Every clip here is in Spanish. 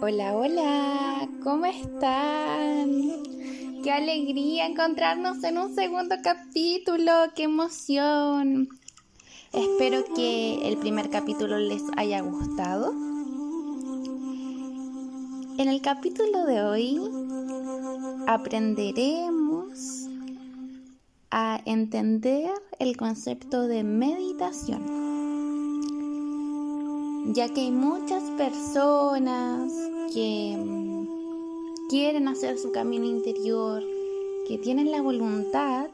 Hola, hola, ¿cómo están? Qué alegría encontrarnos en un segundo capítulo, qué emoción. Espero que el primer capítulo les haya gustado. En el capítulo de hoy aprenderemos a entender el concepto de meditación, ya que hay muchas personas que mm, quieren hacer su camino interior, que tienen la voluntad,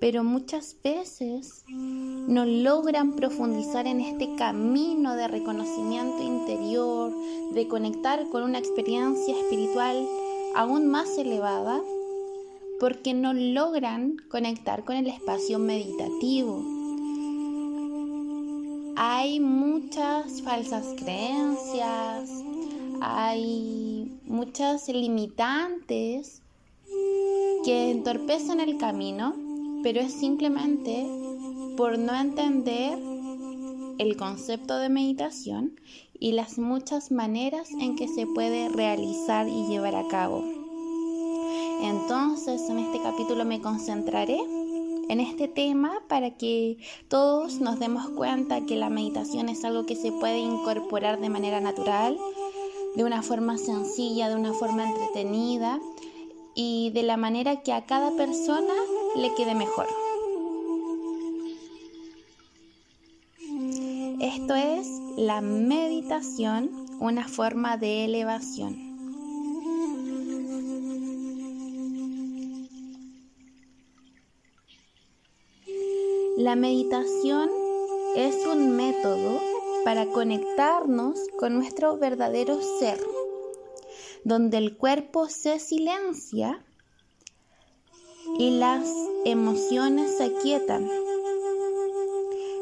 pero muchas veces no logran profundizar en este camino de reconocimiento interior, de conectar con una experiencia espiritual aún más elevada, porque no logran conectar con el espacio meditativo. Hay muchas falsas creencias, hay muchas limitantes que entorpecen el camino, pero es simplemente por no entender el concepto de meditación y las muchas maneras en que se puede realizar y llevar a cabo. Entonces, en este capítulo me concentraré en este tema para que todos nos demos cuenta que la meditación es algo que se puede incorporar de manera natural de una forma sencilla, de una forma entretenida y de la manera que a cada persona le quede mejor. Esto es la meditación, una forma de elevación. La meditación es un método para conectarnos con nuestro verdadero ser, donde el cuerpo se silencia y las emociones se aquietan.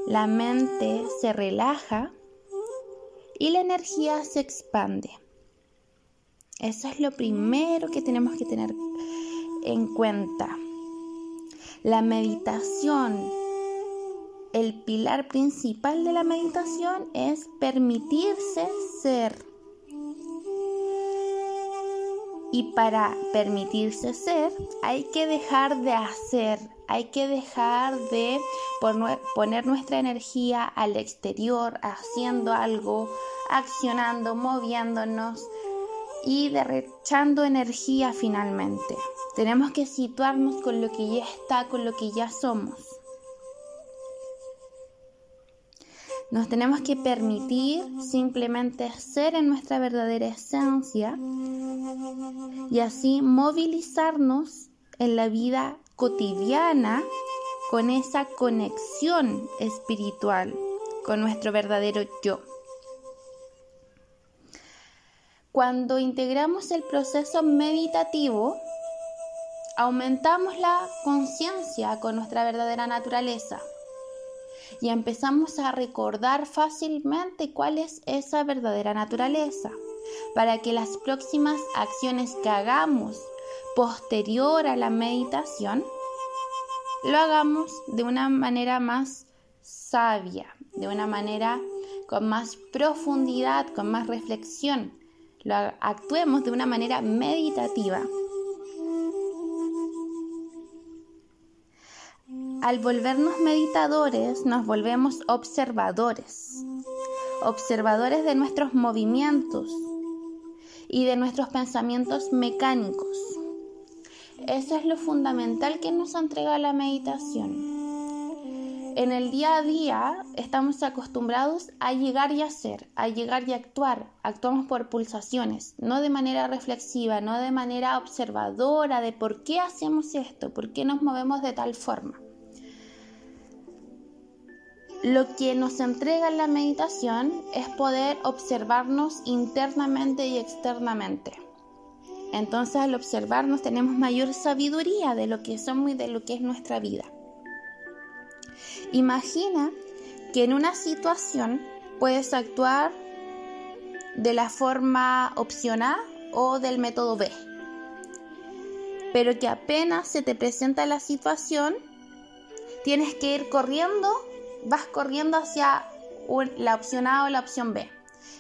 La mente se relaja y la energía se expande. Eso es lo primero que tenemos que tener en cuenta. La meditación el pilar principal de la meditación es permitirse ser. Y para permitirse ser hay que dejar de hacer, hay que dejar de poner nuestra energía al exterior, haciendo algo, accionando, moviéndonos y derrechando energía finalmente. Tenemos que situarnos con lo que ya está, con lo que ya somos. Nos tenemos que permitir simplemente ser en nuestra verdadera esencia y así movilizarnos en la vida cotidiana con esa conexión espiritual con nuestro verdadero yo. Cuando integramos el proceso meditativo, aumentamos la conciencia con nuestra verdadera naturaleza y empezamos a recordar fácilmente cuál es esa verdadera naturaleza, para que las próximas acciones que hagamos posterior a la meditación lo hagamos de una manera más sabia, de una manera con más profundidad, con más reflexión. Lo actuemos de una manera meditativa. Al volvernos meditadores, nos volvemos observadores, observadores de nuestros movimientos y de nuestros pensamientos mecánicos. Eso es lo fundamental que nos entrega la meditación. En el día a día estamos acostumbrados a llegar y hacer, a llegar y actuar. Actuamos por pulsaciones, no de manera reflexiva, no de manera observadora de por qué hacemos esto, por qué nos movemos de tal forma. Lo que nos entrega la meditación es poder observarnos internamente y externamente. Entonces al observarnos tenemos mayor sabiduría de lo que somos y de lo que es nuestra vida. Imagina que en una situación puedes actuar de la forma opción A o del método B, pero que apenas se te presenta la situación, tienes que ir corriendo, vas corriendo hacia la opción A o la opción B.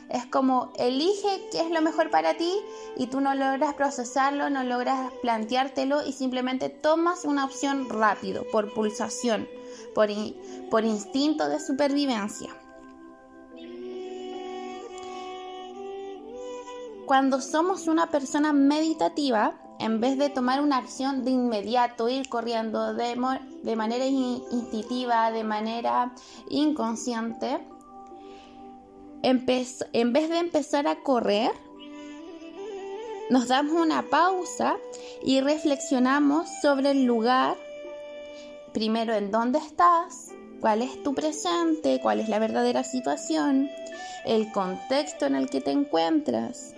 Es como elige qué es lo mejor para ti y tú no logras procesarlo, no logras planteártelo y simplemente tomas una opción rápido, por pulsación, por, por instinto de supervivencia. Cuando somos una persona meditativa, en vez de tomar una acción de inmediato, ir corriendo de, manera instintiva, de manera inconsciente, en vez de empezar a correr, nos damos una pausa y reflexionamos sobre el lugar, primero en dónde estás, cuál es tu presente, cuál es la verdadera situación, el contexto en el que te encuentras,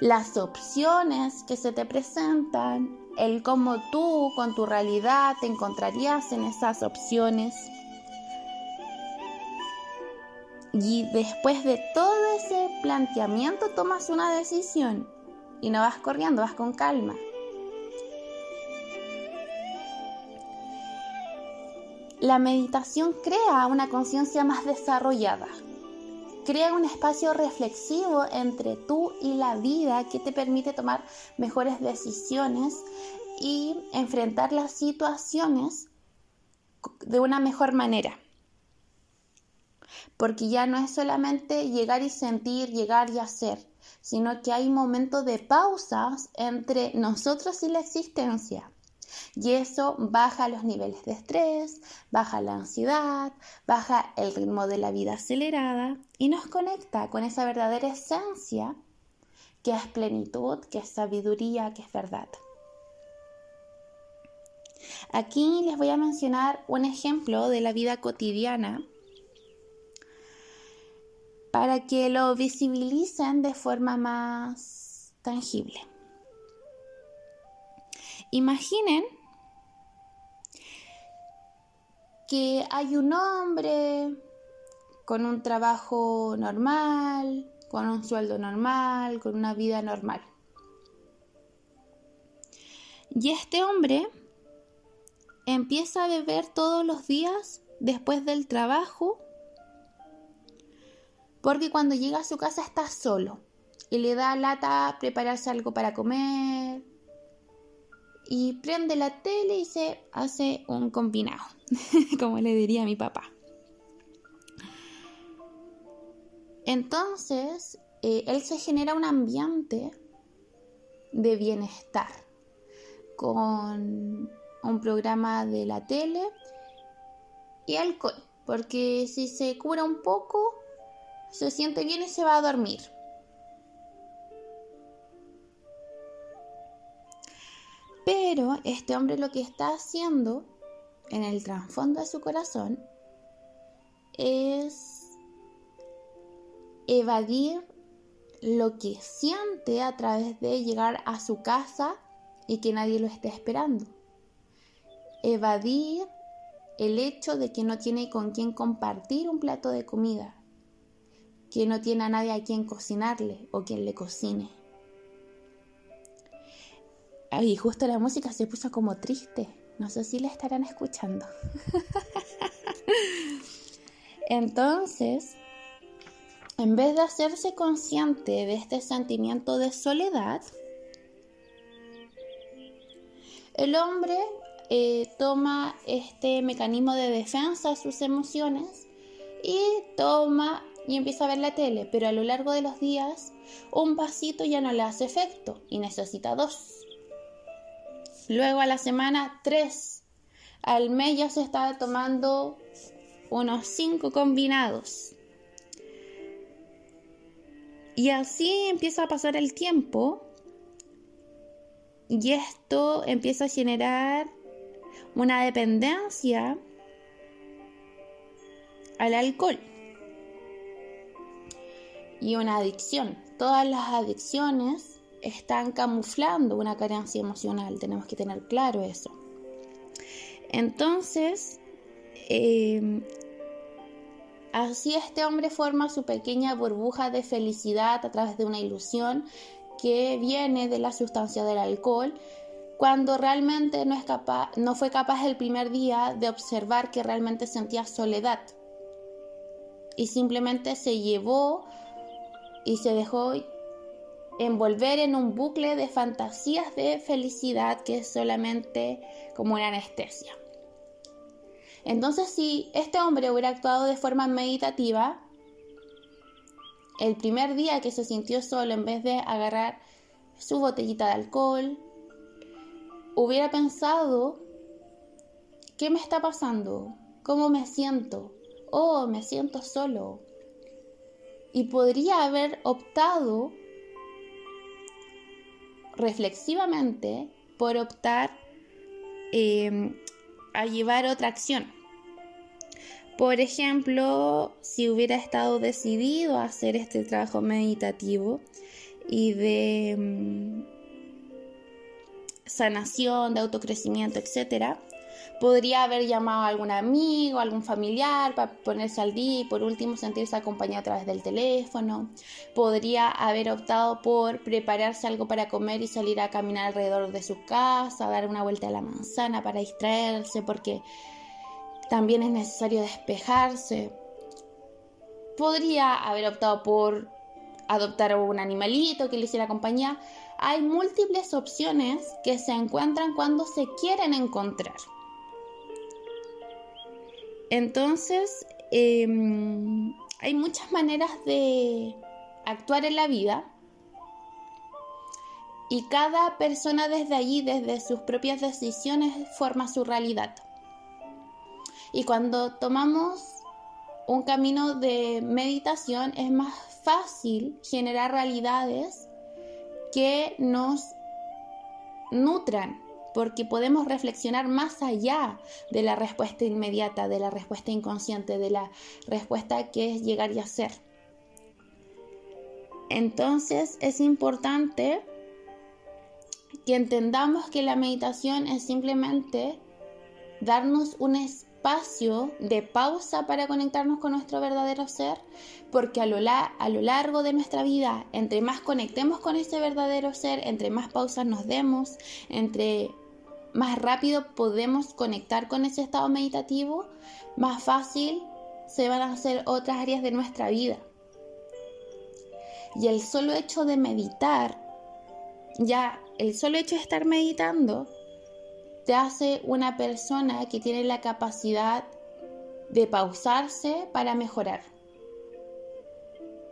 las opciones que se te presentan, el cómo tú con tu realidad te encontrarías en esas opciones. Y después de todo ese planteamiento tomas una decisión y no vas corriendo, vas con calma. La meditación crea una conciencia más desarrollada. Crea un espacio reflexivo entre tú y la vida que te permite tomar mejores decisiones y enfrentar las situaciones de una mejor manera porque ya no es solamente llegar y sentir, llegar y hacer, sino que hay momentos de pausas entre nosotros y la existencia. Y eso baja los niveles de estrés, baja la ansiedad, baja el ritmo de la vida acelerada y nos conecta con esa verdadera esencia que es plenitud, que es sabiduría, que es verdad. Aquí les voy a mencionar un ejemplo de la vida cotidiana para que lo visibilicen de forma más tangible. Imaginen que hay un hombre con un trabajo normal, con un sueldo normal, con una vida normal. Y este hombre empieza a beber todos los días después del trabajo porque cuando llega a su casa está solo y le da lata prepararse algo para comer y prende la tele y se hace un combinado, como le diría a mi papá. Entonces, eh, él se genera un ambiente de bienestar con un programa de la tele y alcohol, porque si se cura un poco, se siente bien y se va a dormir. Pero este hombre lo que está haciendo en el trasfondo de su corazón es evadir lo que siente a través de llegar a su casa y que nadie lo esté esperando. Evadir el hecho de que no tiene con quién compartir un plato de comida que no tiene a nadie a quien cocinarle o quien le cocine. Y justo la música se puso como triste. No sé si la estarán escuchando. Entonces, en vez de hacerse consciente de este sentimiento de soledad, el hombre eh, toma este mecanismo de defensa de sus emociones y toma y empieza a ver la tele, pero a lo largo de los días un vasito ya no le hace efecto y necesita dos. Luego a la semana tres. Al mes ya se está tomando unos cinco combinados. Y así empieza a pasar el tiempo y esto empieza a generar una dependencia al alcohol y una adicción. Todas las adicciones están camuflando una carencia emocional, tenemos que tener claro eso. Entonces, em, así este hombre forma su pequeña burbuja de felicidad a través de una ilusión que viene de la sustancia del alcohol cuando realmente no, es no fue capaz el primer día de observar que realmente sentía soledad y simplemente se llevó y se dejó envolver en un bucle de fantasías de felicidad que es solamente como una anestesia. Entonces, si este hombre hubiera actuado de forma meditativa, el primer día que se sintió solo, en vez de agarrar su botellita de alcohol, hubiera pensado, ¿qué me está pasando? ¿Cómo me siento? Oh, me siento solo. Y podría haber optado reflexivamente por optar em, a llevar otra acción. Por ejemplo, si hubiera estado decidido a hacer este trabajo meditativo y de mm, sanación, de autocrecimiento, etc., podría haber llamado a algún amigo, algún familiar para ponerse al día y por último sentirse acompañado a través del teléfono. Podría haber optado por prepararse algo para comer y salir a caminar alrededor de su casa, dar una vuelta a la manzana para distraerse porque también es necesario despejarse. Podría haber optado por adoptar un animalito que le hiciera compañía. Hay múltiples opciones que se encuentran cuando se quieren encontrar. Entonces, em, hay muchas maneras de actuar en la vida y cada persona desde allí, desde sus propias decisiones, forma su realidad. Y cuando tomamos un camino de meditación es más fácil generar realidades que nos nutran, porque podemos reflexionar más allá de la respuesta inmediata, de la respuesta inconsciente, de la respuesta que es llegar y hacer. Entonces es importante que entendamos que la meditación es simplemente darnos un espacio de pausa para conectarnos con nuestro verdadero ser, porque a lo, a lo largo de nuestra vida, entre más conectemos con ese verdadero ser, entre más pausas nos demos, entre más rápido podemos conectar con ese estado meditativo, más fácil se van a hacer otras áreas de nuestra vida. Y el solo hecho de meditar, ya el solo hecho de estar meditando, te hace una persona que tiene la capacidad de pausarse para mejorar.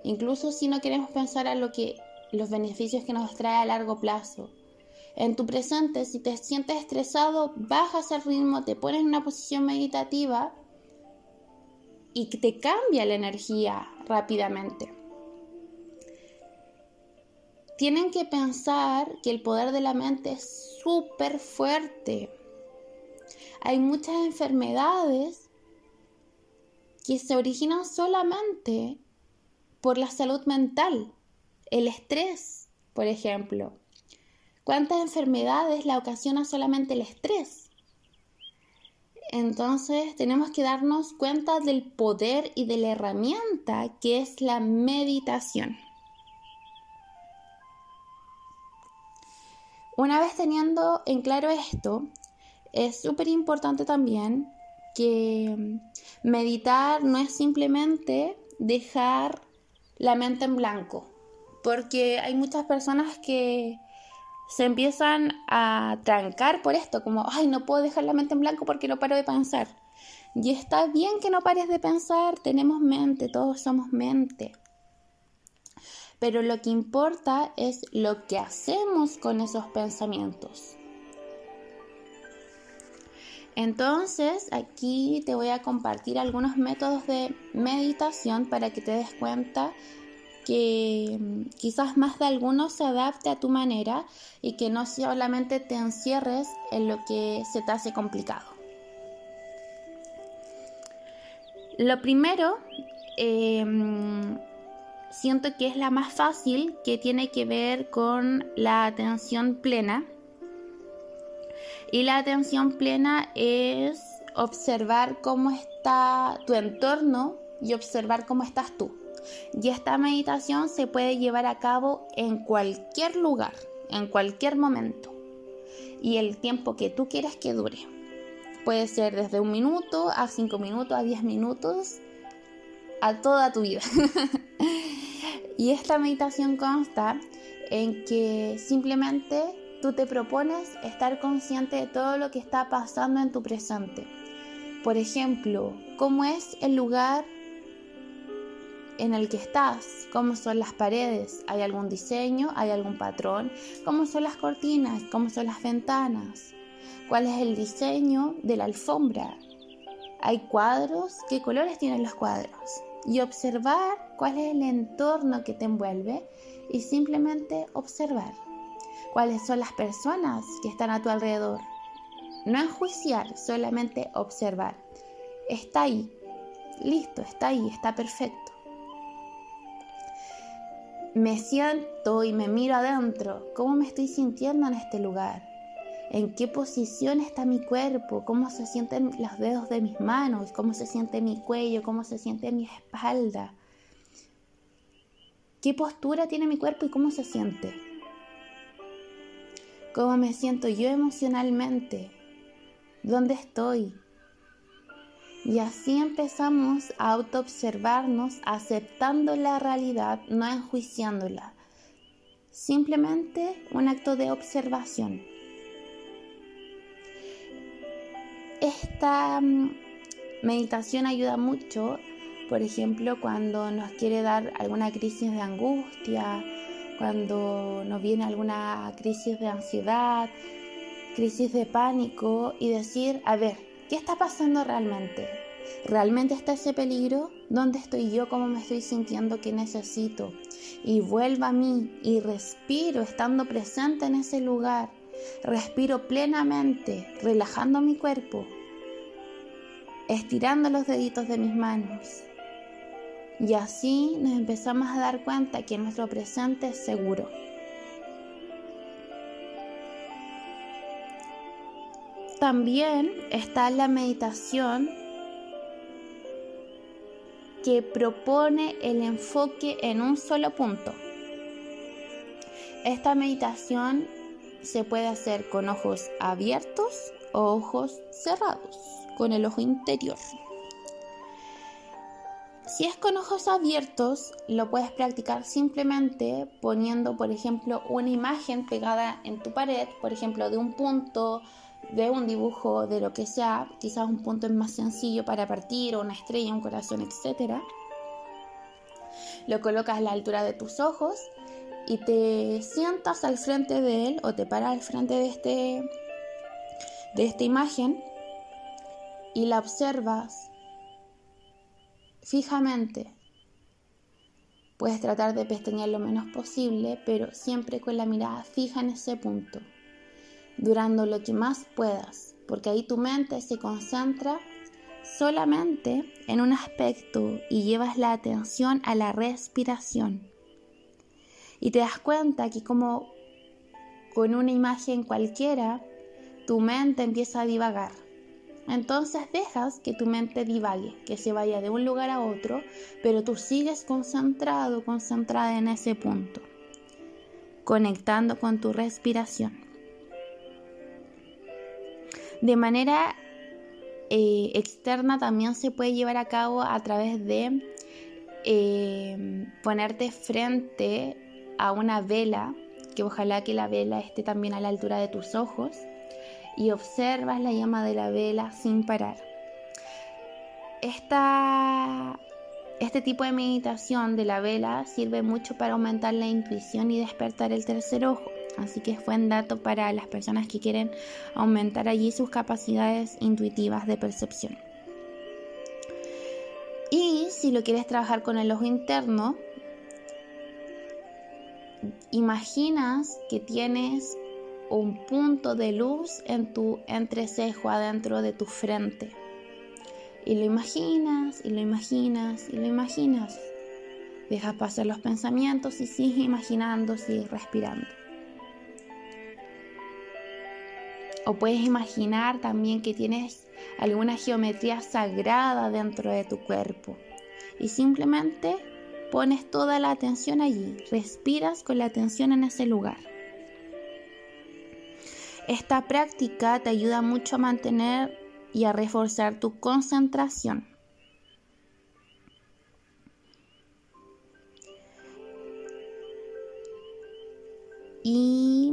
Incluso si no queremos pensar a lo que los beneficios que nos trae a largo plazo. En tu presente, si te sientes estresado, bajas el ritmo, te pones en una posición meditativa y te cambia la energía rápidamente. Tienen que pensar que el poder de la mente es súper fuerte. Hay muchas enfermedades que se originan solamente por la salud mental, el estrés, por ejemplo. ¿Cuántas enfermedades la ocasiona solamente el estrés? Entonces tenemos que darnos cuenta del poder y de la herramienta que es la meditación. Una vez teniendo en claro esto, es súper importante también que meditar no es simplemente dejar la mente en blanco, porque hay muchas personas que se empiezan a trancar por esto, como, ay, no puedo dejar la mente en blanco porque no paro de pensar. Y está bien que no pares de pensar, tenemos mente, todos somos mente pero lo que importa es lo que hacemos con esos pensamientos. Entonces, aquí te voy a compartir algunos métodos de meditación para que te des cuenta que mm, quizás más de algunos se adapte a tu manera y que no solamente te encierres en lo que se te hace complicado. Lo primero, eh, siento que es la más fácil, que tiene que ver con la atención plena. Y la atención plena es observar cómo está tu entorno y observar cómo estás tú. Y esta meditación se puede llevar a cabo en cualquier lugar, en cualquier momento. y el tiempo que tú quieras que dure. Puede ser desde un minuto a cinco minutos a diez minutos a toda tu vida. y esta meditación consta en que simplemente tú te propones estar consciente de todo lo que está pasando en tu presente. Por ejemplo, cómo es el lugar en el que estás, cómo son las paredes, hay algún diseño, hay algún patrón, cómo son las cortinas, cómo son las ventanas, cuál es el diseño de la alfombra, hay cuadros, qué colores tienen los cuadros y observar cuál es el entorno que te envuelve y simplemente observar cuáles son las personas que están a tu alrededor. No enjuiciar, solamente observar. Está ahí, listo, está ahí, está perfecto. Me siento y me miro adentro, cómo me estoy sintiendo en este lugar, en qué posición está mi cuerpo, cómo se sienten los dedos de mis manos, cómo se siente mi cuello, cómo se siente mi espalda, qué postura tiene mi cuerpo y cómo se siente, cómo me siento yo emocionalmente, dónde estoy. Y así empezamos a autoobservarnos aceptando la realidad, no enjuiciándola. Simplemente un acto de observación. Esta mm, meditación ayuda mucho, por ejemplo, cuando nos quiere dar alguna crisis de angustia, cuando nos viene alguna crisis de ansiedad, crisis de pánico y decir, a ver, ¿qué está pasando realmente? ¿Realmente está ese peligro? ¿Dónde estoy yo? ¿Cómo me estoy sintiendo? ¿Qué necesito? Y vuelva a mí y respiro estando presente en ese lugar. Respiro plenamente, relajando mi cuerpo, estirando los deditos de mis manos y así nos empezamos a dar cuenta que nuestro presente es seguro. También está la meditación que propone el enfoque en un solo punto. Esta meditación se puede hacer con ojos abiertos o ojos cerrados, con el ojo interior. Si es con ojos abiertos, lo puedes practicar simplemente poniendo, por ejemplo, una imagen pegada en tu pared, por ejemplo, de un punto, de un dibujo, de lo que sea, quizás un punto es más sencillo para partir, o una estrella, un corazón, etc. Lo colocas a la altura de tus ojos y te sientas al frente de él o te paras al frente de, este, de esta imagen y la observas fijamente. Puedes tratar de pestañear lo menos posible, pero siempre con la mirada fija en ese punto, durando lo que más puedas, porque ahí tu mente se concentra solamente en un aspecto y llevas la atención a la respiración. Y te das cuenta que como con una imagen cualquiera, tu mente empieza a divagar entonces dejas que tu mente divague, que se vaya de un lugar a otro, pero tú sigues concentrado, concentrada en ese punto, conectando con tu respiración. De manera eh, externa también se puede llevar a cabo a través de eh, ponerte frente a una vela, que ojalá que la vela esté también a la altura de tus ojos y observas la llama de la vela sin parar. este tipo de meditación de la vela sirve mucho para aumentar la intuición y despertar el tercer ojo. Así que es buen dato para las personas que quieren aumentar allí sus capacidades intuitivas de percepción. Y si lo quieres trabajar con el ojo interno, imaginas que tienes un punto de luz en tu entrecejo adentro de tu frente. Y lo imaginas, y lo imaginas, y lo imaginas. Dejas pasar los pensamientos y sigues imaginando, sigues respirando. O puedes imaginar también que tienes alguna geometría sagrada dentro de tu cuerpo. Y simplemente pones toda la atención allí. Respiras con la atención en ese lugar. Esta práctica te ayuda mucho a mantener y a reforzar tu concentración. Y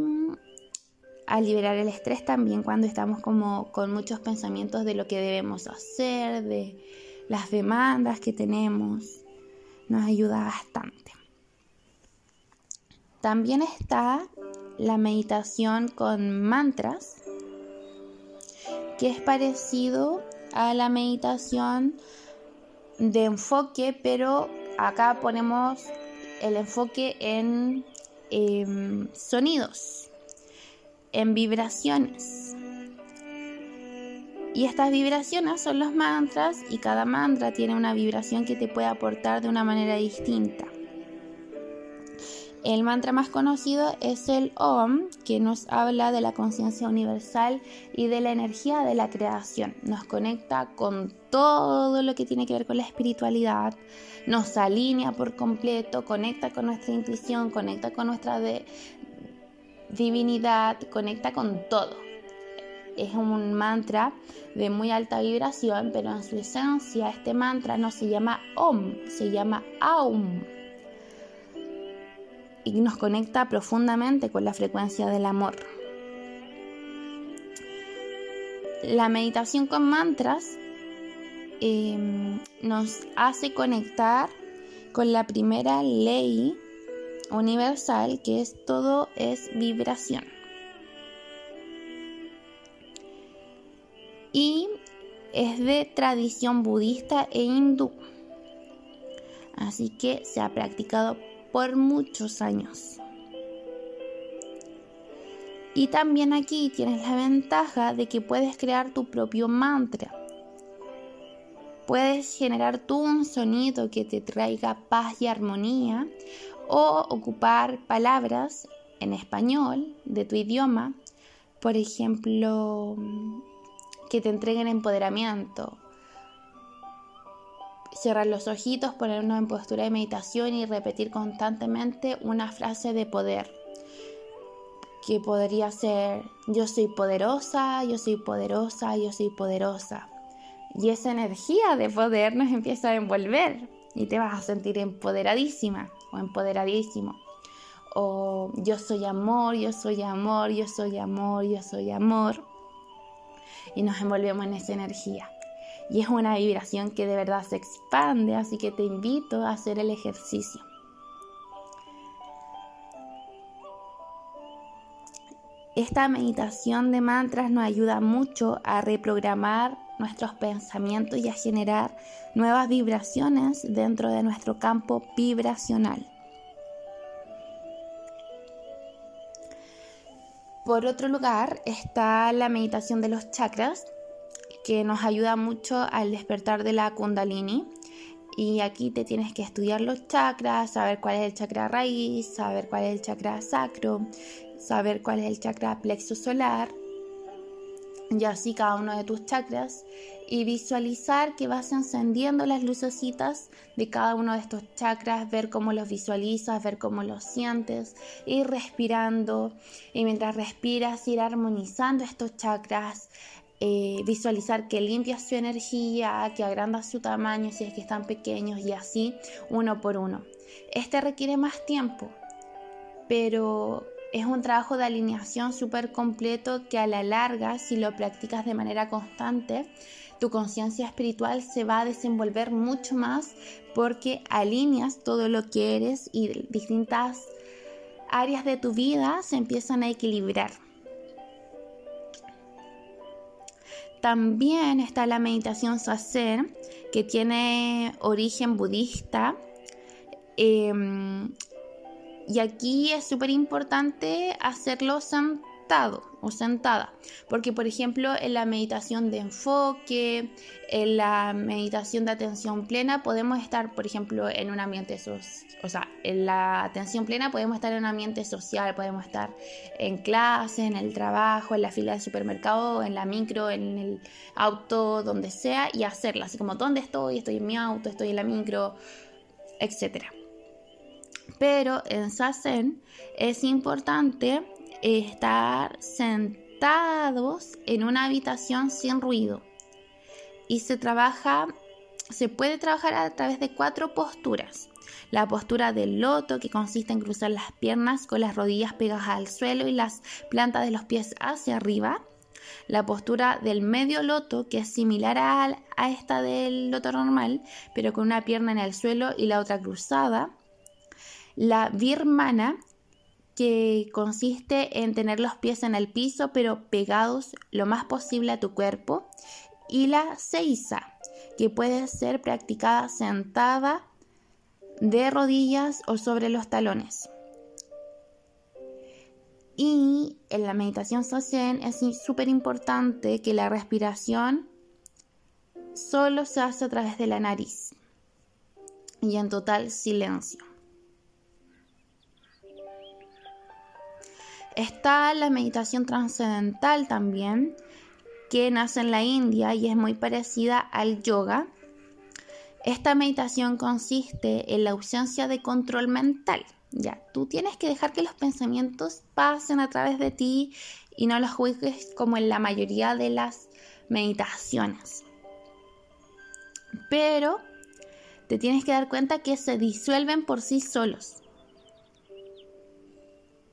a liberar el estrés también cuando estamos como con muchos pensamientos de lo que debemos hacer, de las demandas que tenemos. Nos ayuda bastante. También está la meditación con mantras, que es parecido a la meditación de enfoque, pero acá ponemos el enfoque en em, sonidos, en vibraciones. Y estas vibraciones son los mantras y cada mantra tiene una vibración que te puede aportar de una manera distinta. El mantra más conocido es el OM, que nos habla de la conciencia universal y de la energía de la creación. Nos conecta con todo lo que tiene que ver con la espiritualidad, nos alinea por completo, conecta con nuestra intuición, conecta con nuestra divinidad, conecta con todo. Es un mantra de muy alta vibración, pero en su esencia este mantra no se llama OM, se llama AUM y nos conecta profundamente con la frecuencia del amor. La meditación con mantras em, nos hace conectar con la primera ley universal que es todo es vibración. Y es de tradición budista e hindú. Así que se ha practicado por muchos años. Y también aquí tienes la ventaja de que puedes crear tu propio mantra. Puedes generar tú un sonido que te traiga paz y armonía o ocupar palabras en español de tu idioma, por ejemplo, que te entreguen empoderamiento cerrar los ojitos, ponernos en postura de meditación y repetir constantemente una frase de poder. Que podría ser, yo soy poderosa, yo soy poderosa, yo soy poderosa. Y esa energía de poder nos empieza a envolver y te vas a sentir empoderadísima o empoderadísimo. O yo soy amor, yo soy amor, yo soy amor, yo soy amor. Y nos envolvemos en esa energía y es una vibración que de verdad se expande, así que te invito a hacer el ejercicio. Esta meditación de mantras nos ayuda mucho a reprogramar nuestros pensamientos y a generar nuevas vibraciones dentro de nuestro campo vibracional. Por otro lugar está la meditación de los chakras, que nos ayuda mucho al despertar de la kundalini. Y aquí te tienes que estudiar los chakras, saber cuál es el chakra raíz, saber cuál es el chakra sacro, saber cuál es el chakra plexo solar, y así cada uno de tus chakras, y visualizar que vas encendiendo las lucecitas de cada uno de estos chakras, ver cómo los visualizas, ver cómo los sientes, ir respirando, y mientras respiras, ir armonizando estos chakras, eh, visualizar que limpia su energía, que agranda su tamaño si es que están pequeños y así uno por uno. Este requiere más tiempo, pero es un trabajo de alineación súper completo que a la larga, si lo practicas de manera constante, tu conciencia espiritual se va a desenvolver mucho más porque alineas todo lo que eres y distintas áreas de tu vida se empiezan a equilibrar. También está la meditación sacer, que tiene origen budista. Em, y aquí es súper importante hacerlo o sentada. Porque, por ejemplo, en la meditación de enfoque, en la meditación de atención plena, podemos estar, por ejemplo, en un ambiente social. O sea, en la atención plena podemos estar en un ambiente social, podemos estar en clase, en el trabajo, en la fila del supermercado, en la micro, en el auto, donde sea, y hacerla. Así como, ¿dónde estoy? Estoy en mi auto, estoy en la micro, etcétera. Pero en Sazen es importante estar sentado sentados en una habitación sin ruido. Y se trabaja, se puede trabajar a través de cuatro posturas. La postura del loto, que consiste en cruzar las piernas con las rodillas pegadas al suelo y las plantas de los pies hacia arriba. La postura del medio loto, que es similar a, a esta del loto normal, pero con una pierna en el suelo y la otra cruzada. La birmana, que consiste en tener los pies en el piso pero pegados lo más posible a tu cuerpo. Y la seiza, que puede ser practicada sentada de rodillas o sobre los talones. Y en la meditación Sochen es súper importante que la respiración solo se hace a través de la nariz y en total silencio. Está la meditación trascendental también, que nace en la India y es muy parecida al yoga. Esta meditación consiste en la ausencia de control mental. Ya, tú tienes que dejar que los pensamientos pasen a través de ti y no los juzgues como en la mayoría de las meditaciones. Pero te tienes que dar cuenta que se disuelven por sí solos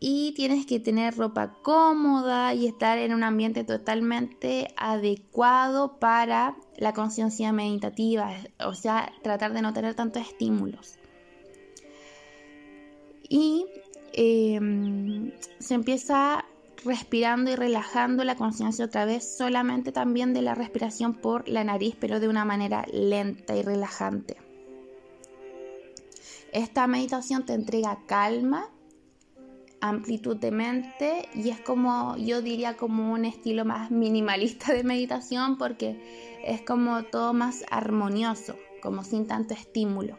y tienes que tener ropa cómoda y estar en un ambiente totalmente adecuado para la conciencia meditativa, o sea, tratar de no tener tantos estímulos. Y em, se empieza respirando y relajando la conciencia otra vez, solamente también de la respiración por la nariz, pero de una manera lenta y relajante. Esta meditación te entrega calma amplitud de mente y es como yo diría como un estilo más minimalista de meditación porque es como todo más armonioso, como sin tanto estímulo.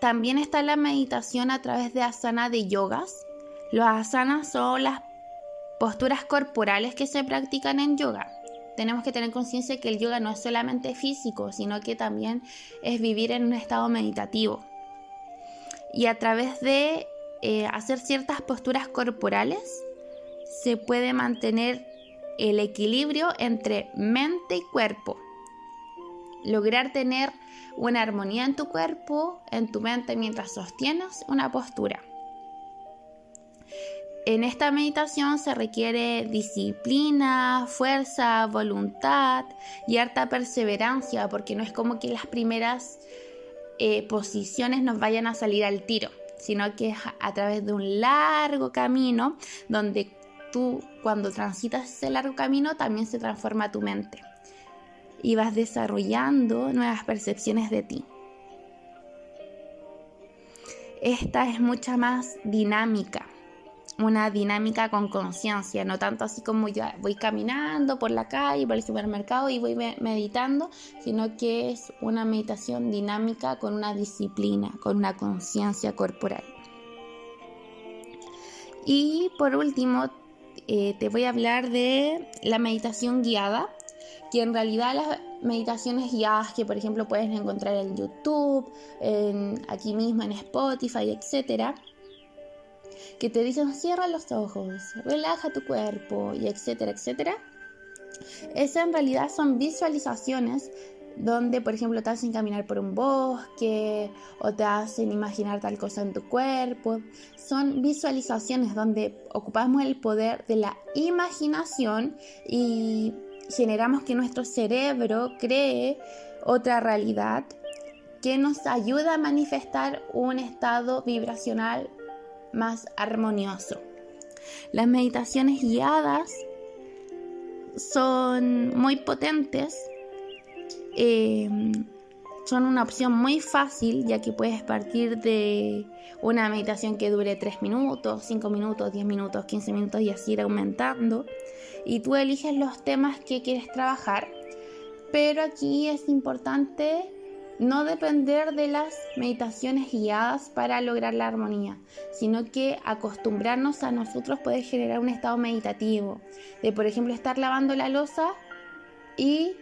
También está la meditación a través de asana de yogas. Los asanas son las posturas corporales que se practican en yoga tenemos que tener conciencia que el yoga no es solamente físico, sino que también es vivir en un estado meditativo. Y a través de eh, hacer ciertas posturas corporales se puede mantener el equilibrio entre mente y cuerpo. Lograr tener una armonía en tu cuerpo, en tu mente mientras sostienes una postura. En esta meditación se requiere disciplina, fuerza, voluntad y harta perseverancia, porque no es como que las primeras eh, posiciones nos vayan a salir al tiro, sino que es a través de un largo camino donde tú cuando transitas ese largo camino también se transforma tu mente y vas desarrollando nuevas percepciones de ti. Esta es mucha más dinámica una dinámica con conciencia, no tanto así como yo voy caminando por la calle, por el supermercado y voy meditando, sino que es una meditación dinámica con una disciplina, con una conciencia corporal. Y por último, eh, te voy a hablar de la meditación guiada, que en realidad las meditaciones guiadas que por ejemplo puedes encontrar en YouTube, aquí mismo en Spotify, etcétera, que te dicen cierra los ojos, relaja tu cuerpo y etcétera, etcétera. Esas en realidad son visualizaciones donde, por ejemplo, te hacen caminar por un bosque o te hacen imaginar tal cosa en tu cuerpo. Son visualizaciones donde ocupamos el poder de la imaginación y generamos que nuestro cerebro cree otra realidad que nos ayuda a manifestar un estado vibracional más armonioso. Las meditaciones guiadas son muy potentes, eh, son una opción muy fácil ya que puedes partir de una meditación que dure 3 minutos, 5 minutos, 10 minutos, 15 minutos y así ir aumentando. Y tú eliges los temas que quieres trabajar, pero aquí es importante no depender de las meditaciones guiadas para lograr la armonía, sino que acostumbrarnos a nosotros puede generar un estado meditativo, de por ejemplo estar lavando la losa y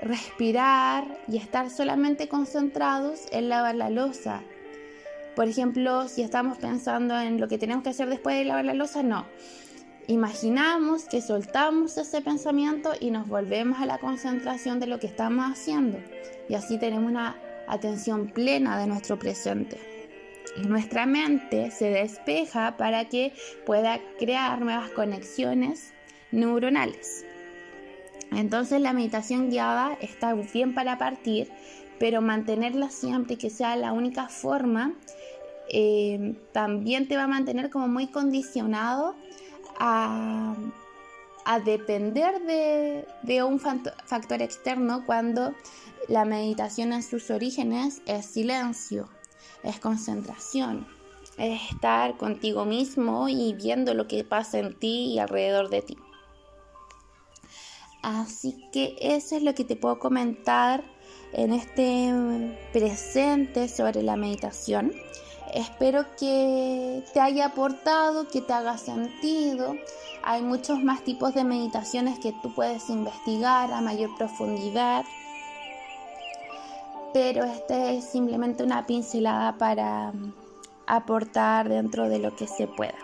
respirar y estar solamente concentrados en lavar la losa. Por ejemplo, si estamos pensando en lo que tenemos que hacer después de lavar la losa, no. Imaginamos que soltamos ese pensamiento y nos volvemos a la concentración de lo que estamos haciendo. Y así tenemos una atención plena de nuestro presente. Y nuestra mente se despeja para que pueda crear nuevas conexiones neuronales. Entonces la meditación guiada está bien para partir, pero mantenerla siempre que sea la única forma eh, también te va a mantener como muy condicionado a, depender de, un factor externo cuando la meditación en sus orígenes es silencio, es concentración, es estar contigo mismo y viendo lo que pasa en ti y alrededor de ti. Así que eso es lo que te puedo comentar en este presente sobre la meditación. Espero que te haya aportado, que te haga sentido. Hay muchos más tipos de meditaciones que tú puedes investigar a mayor profundidad. Pero esta es simplemente una pincelada para aportar dentro de lo que se pueda.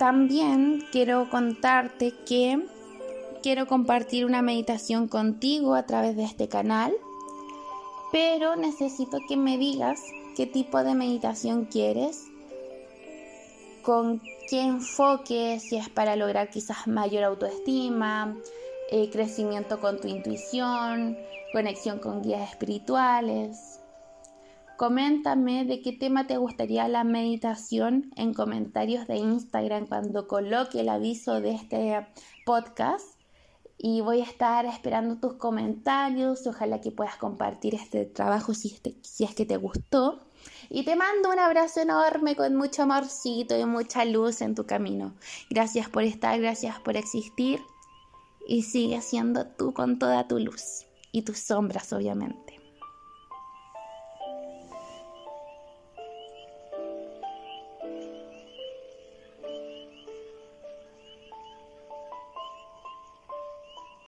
También quiero contarte que quiero compartir una meditación contigo a través de este canal, pero necesito que me digas qué tipo de meditación quieres, con qué enfoque, si es para lograr quizás mayor autoestima, eh, crecimiento con tu intuición, conexión con guías espirituales. Coméntame de qué tema te gustaría la meditación en comentarios de Instagram cuando coloque el aviso de este podcast y voy a estar esperando tus comentarios. Ojalá que puedas compartir este trabajo si, es que te gustó. Y te mando un abrazo enorme con mucho amorcito y mucha luz en tu camino. Gracias por estar, gracias por existir. Y sigue siendo tú con toda tu luz y tus sombras, obviamente.